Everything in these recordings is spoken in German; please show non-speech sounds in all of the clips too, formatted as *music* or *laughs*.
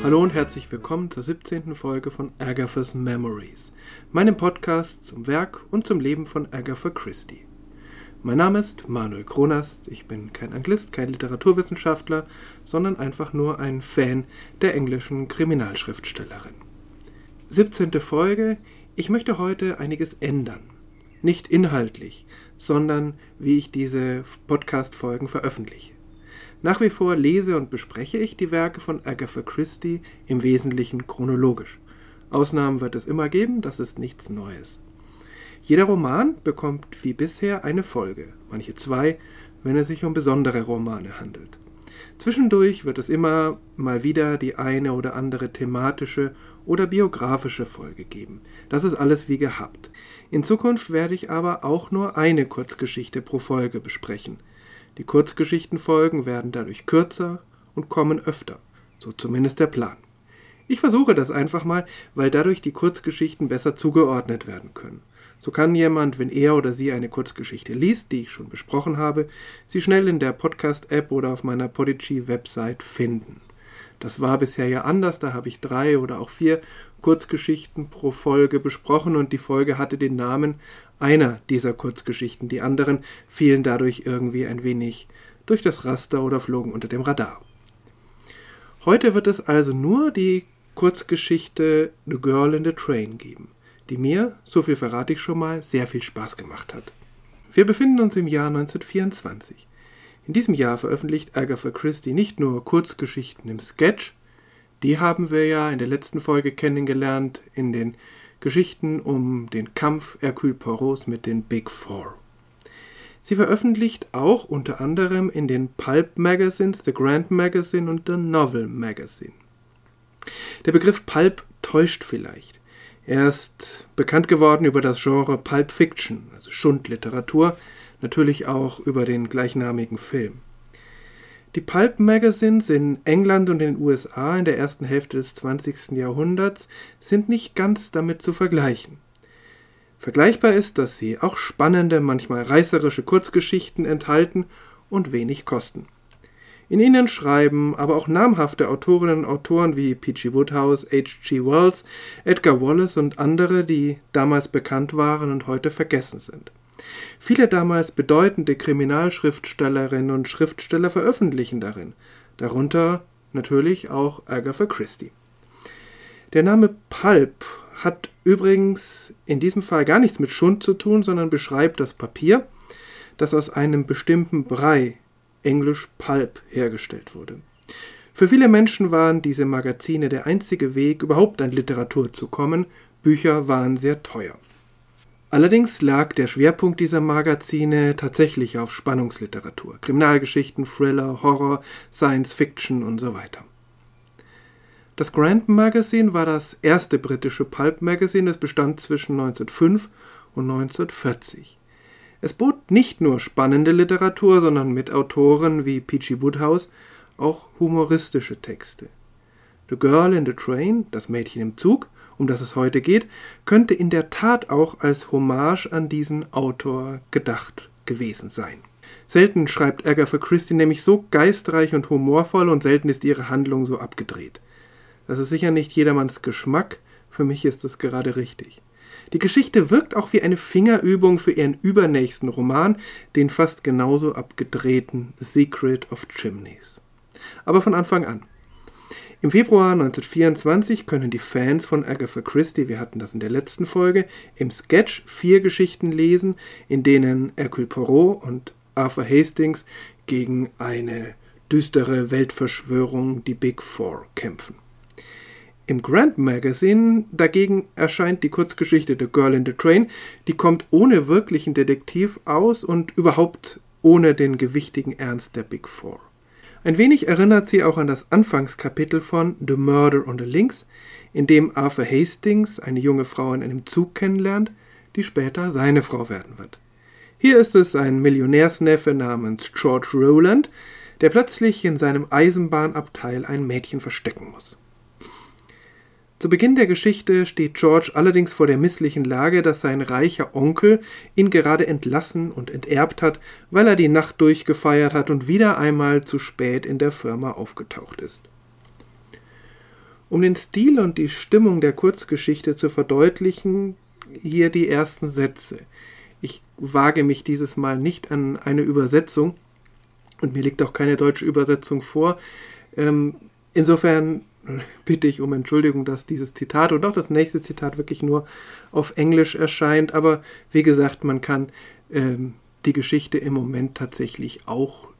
Hallo und herzlich willkommen zur 17. Folge von Agatha's Memories, meinem Podcast zum Werk und zum Leben von Agatha Christie. Mein Name ist Manuel Kronast, ich bin kein Anglist, kein Literaturwissenschaftler, sondern einfach nur ein Fan der englischen Kriminalschriftstellerin. 17. Folge, ich möchte heute einiges ändern. Nicht inhaltlich, sondern wie ich diese Podcast-Folgen veröffentliche. Nach wie vor lese und bespreche ich die Werke von Agatha Christie im Wesentlichen chronologisch. Ausnahmen wird es immer geben, das ist nichts Neues. Jeder Roman bekommt wie bisher eine Folge, manche zwei, wenn es sich um besondere Romane handelt. Zwischendurch wird es immer mal wieder die eine oder andere thematische oder biografische Folge geben. Das ist alles wie gehabt. In Zukunft werde ich aber auch nur eine Kurzgeschichte pro Folge besprechen. Die Kurzgeschichtenfolgen werden dadurch kürzer und kommen öfter. So zumindest der Plan. Ich versuche das einfach mal, weil dadurch die Kurzgeschichten besser zugeordnet werden können. So kann jemand, wenn er oder sie eine Kurzgeschichte liest, die ich schon besprochen habe, sie schnell in der Podcast-App oder auf meiner Podigy-Website finden. Das war bisher ja anders, da habe ich drei oder auch vier Kurzgeschichten pro Folge besprochen und die Folge hatte den Namen einer dieser Kurzgeschichten. Die anderen fielen dadurch irgendwie ein wenig durch das Raster oder flogen unter dem Radar. Heute wird es also nur die Kurzgeschichte The Girl in the Train geben, die mir, so viel verrate ich schon mal, sehr viel Spaß gemacht hat. Wir befinden uns im Jahr 1924. In diesem Jahr veröffentlicht Agatha Christie nicht nur Kurzgeschichten im Sketch, die haben wir ja in der letzten Folge kennengelernt in den Geschichten um den Kampf Hercule Poirots mit den Big Four. Sie veröffentlicht auch unter anderem in den Pulp Magazines, The Grand Magazine und The Novel Magazine. Der Begriff Pulp täuscht vielleicht. Er ist bekannt geworden über das Genre Pulp Fiction, also Schundliteratur, natürlich auch über den gleichnamigen Film. Die Pulp Magazines in England und den USA in der ersten Hälfte des 20. Jahrhunderts sind nicht ganz damit zu vergleichen. Vergleichbar ist, dass sie auch spannende, manchmal reißerische Kurzgeschichten enthalten und wenig kosten. In ihnen schreiben aber auch namhafte Autorinnen und Autoren wie P.G. Woodhouse, H.G. Wells, Edgar Wallace und andere, die damals bekannt waren und heute vergessen sind. Viele damals bedeutende Kriminalschriftstellerinnen und Schriftsteller veröffentlichen darin, darunter natürlich auch Agatha Christie. Der Name Pulp hat übrigens in diesem Fall gar nichts mit Schund zu tun, sondern beschreibt das Papier, das aus einem bestimmten Brei, englisch Pulp, hergestellt wurde. Für viele Menschen waren diese Magazine der einzige Weg, überhaupt an Literatur zu kommen. Bücher waren sehr teuer. Allerdings lag der Schwerpunkt dieser Magazine tatsächlich auf Spannungsliteratur, Kriminalgeschichten, Thriller, Horror, Science Fiction und so weiter. Das Grand Magazine war das erste britische Pulp Magazine, es bestand zwischen 1905 und 1940. Es bot nicht nur spannende Literatur, sondern mit Autoren wie P.G. Woodhouse auch humoristische Texte. The Girl in the Train, das Mädchen im Zug, um das es heute geht, könnte in der Tat auch als Hommage an diesen Autor gedacht gewesen sein. Selten schreibt Agatha Christie nämlich so geistreich und humorvoll und selten ist ihre Handlung so abgedreht. Das ist sicher nicht jedermanns Geschmack, für mich ist es gerade richtig. Die Geschichte wirkt auch wie eine Fingerübung für ihren übernächsten Roman, den fast genauso abgedrehten Secret of Chimneys. Aber von Anfang an. Im Februar 1924 können die Fans von Agatha Christie, wir hatten das in der letzten Folge, im Sketch vier Geschichten lesen, in denen Hercule Poirot und Arthur Hastings gegen eine düstere Weltverschwörung, die Big Four, kämpfen. Im Grand Magazine dagegen erscheint die Kurzgeschichte The Girl in the Train, die kommt ohne wirklichen Detektiv aus und überhaupt ohne den gewichtigen Ernst der Big Four. Ein wenig erinnert sie auch an das Anfangskapitel von The Murder on the Links, in dem Arthur Hastings eine junge Frau in einem Zug kennenlernt, die später seine Frau werden wird. Hier ist es ein Millionärsneffe namens George Rowland, der plötzlich in seinem Eisenbahnabteil ein Mädchen verstecken muss. Zu Beginn der Geschichte steht George allerdings vor der misslichen Lage, dass sein reicher Onkel ihn gerade entlassen und enterbt hat, weil er die Nacht durchgefeiert hat und wieder einmal zu spät in der Firma aufgetaucht ist. Um den Stil und die Stimmung der Kurzgeschichte zu verdeutlichen, hier die ersten Sätze. Ich wage mich dieses Mal nicht an eine Übersetzung und mir liegt auch keine deutsche Übersetzung vor. Ähm, insofern *laughs* bitte ich um Entschuldigung, dass dieses Zitat und auch das nächste Zitat wirklich nur auf Englisch erscheint. Aber wie gesagt, man kann ähm, die Geschichte im Moment tatsächlich auch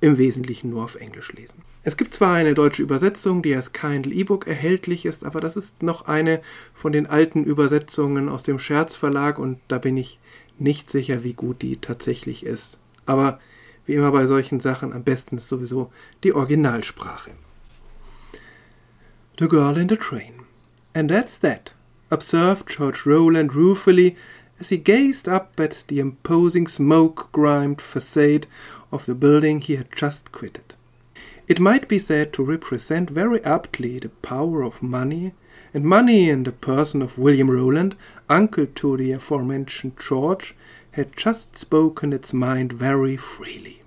im Wesentlichen nur auf Englisch lesen. Es gibt zwar eine deutsche Übersetzung, die als Kindle E-Book erhältlich ist, aber das ist noch eine von den alten Übersetzungen aus dem Scherz Verlag und da bin ich nicht sicher, wie gut die tatsächlich ist. Aber wie immer bei solchen Sachen, am besten ist sowieso die Originalsprache. The Girl in the Train. And that's that, observed George Rowland ruefully as he gazed up at the imposing smoke grimed facade of the building he had just quitted. It might be said to represent very aptly the power of money, and money in the person of William Rowland, uncle to the aforementioned George, had just spoken its mind very freely.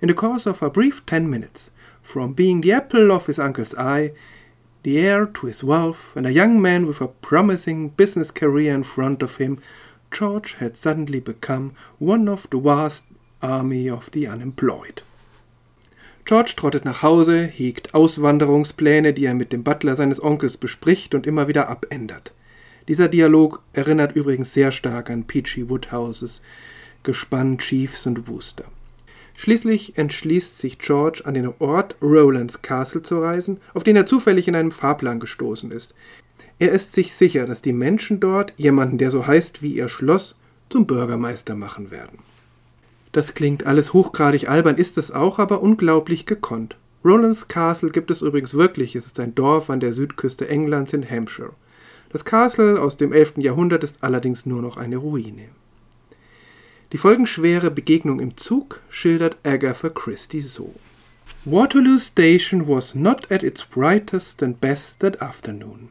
In the course of a brief ten minutes, from being the apple of his uncle's eye, the heir to his wealth, and a young man with a promising business career in front of him, George had suddenly become one of the vast army of the unemployed. George trottet nach Hause, hegt Auswanderungspläne, die er mit dem Butler seines Onkels bespricht und immer wieder abändert. Dieser Dialog erinnert übrigens sehr stark an Peachy Woodhouses Gespann Chiefs und Wooster. Schließlich entschließt sich George, an den Ort Rowlands Castle zu reisen, auf den er zufällig in einem Fahrplan gestoßen ist. Er ist sich sicher, dass die Menschen dort jemanden, der so heißt wie ihr Schloss, zum Bürgermeister machen werden. Das klingt alles hochgradig albern, ist es auch, aber unglaublich gekonnt. Rowlands Castle gibt es übrigens wirklich, es ist ein Dorf an der Südküste Englands in Hampshire. Das Castle aus dem 11. Jahrhundert ist allerdings nur noch eine Ruine. Die folgenschwere Begegnung im Zug schildert Agatha Christie so. Waterloo Station was not at its brightest and best that afternoon.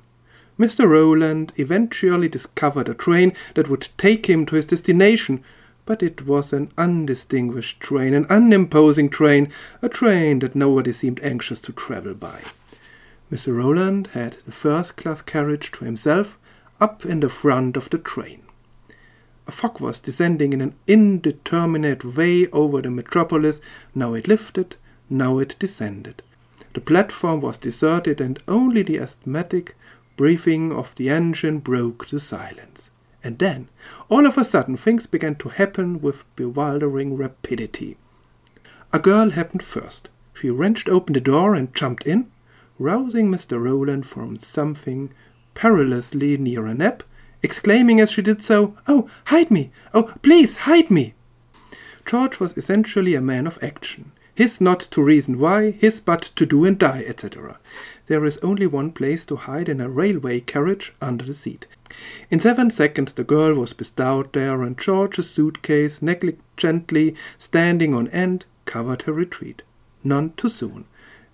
Mr. Rowland eventually discovered a train that would take him to his destination, but it was an undistinguished train, an unimposing train, a train that nobody seemed anxious to travel by. Mr. Rowland had the first class carriage to himself up in the front of the train. A fog was descending in an indeterminate way over the metropolis. Now it lifted, now it descended. The platform was deserted, and only the asthmatic breathing of the engine broke the silence. And then, all of a sudden, things began to happen with bewildering rapidity. A girl happened first. She wrenched open the door and jumped in, rousing Mr. Rowland from something perilously near a nap exclaiming as she did so, Oh, hide me! Oh, please, hide me! George was essentially a man of action. His not to reason why, his but to do and die, etc. There is only one place to hide in a railway carriage under the seat. In seven seconds the girl was bestowed there, and George's suitcase, negligently standing on end, covered her retreat. None too soon.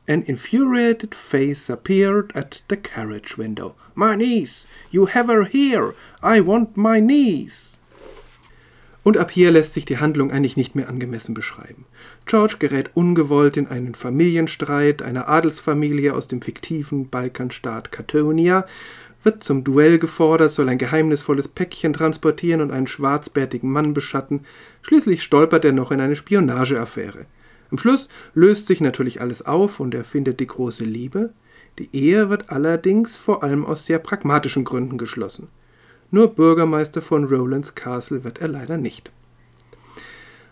An infuriated face appeared at the carriage window. My niece! You have her here! I want my niece! Und ab hier lässt sich die Handlung eigentlich nicht mehr angemessen beschreiben. George gerät ungewollt in einen Familienstreit einer Adelsfamilie aus dem fiktiven Balkanstaat Katonia, wird zum Duell gefordert, soll ein geheimnisvolles Päckchen transportieren und einen schwarzbärtigen Mann beschatten, schließlich stolpert er noch in eine Spionageaffäre. Am Schluss löst sich natürlich alles auf und er findet die große Liebe. Die Ehe wird allerdings vor allem aus sehr pragmatischen Gründen geschlossen. Nur Bürgermeister von Rowlands Castle wird er leider nicht.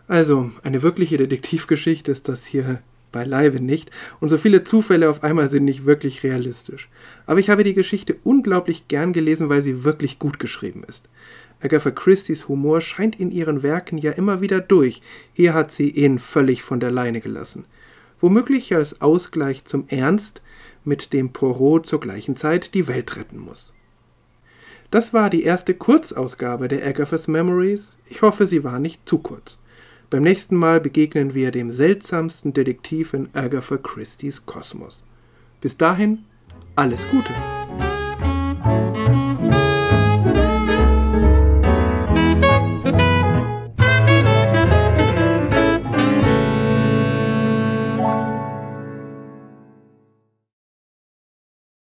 Also, eine wirkliche Detektivgeschichte ist das hier beileibe nicht, und so viele Zufälle auf einmal sind nicht wirklich realistisch. Aber ich habe die Geschichte unglaublich gern gelesen, weil sie wirklich gut geschrieben ist. Agatha Christie's Humor scheint in ihren Werken ja immer wieder durch. Hier hat sie ihn völlig von der Leine gelassen. Womöglich als Ausgleich zum Ernst, mit dem Poirot zur gleichen Zeit die Welt retten muss. Das war die erste Kurzausgabe der Agatha's Memories. Ich hoffe, sie war nicht zu kurz. Beim nächsten Mal begegnen wir dem seltsamsten Detektiv in Agatha Christie's Kosmos. Bis dahin, alles Gute!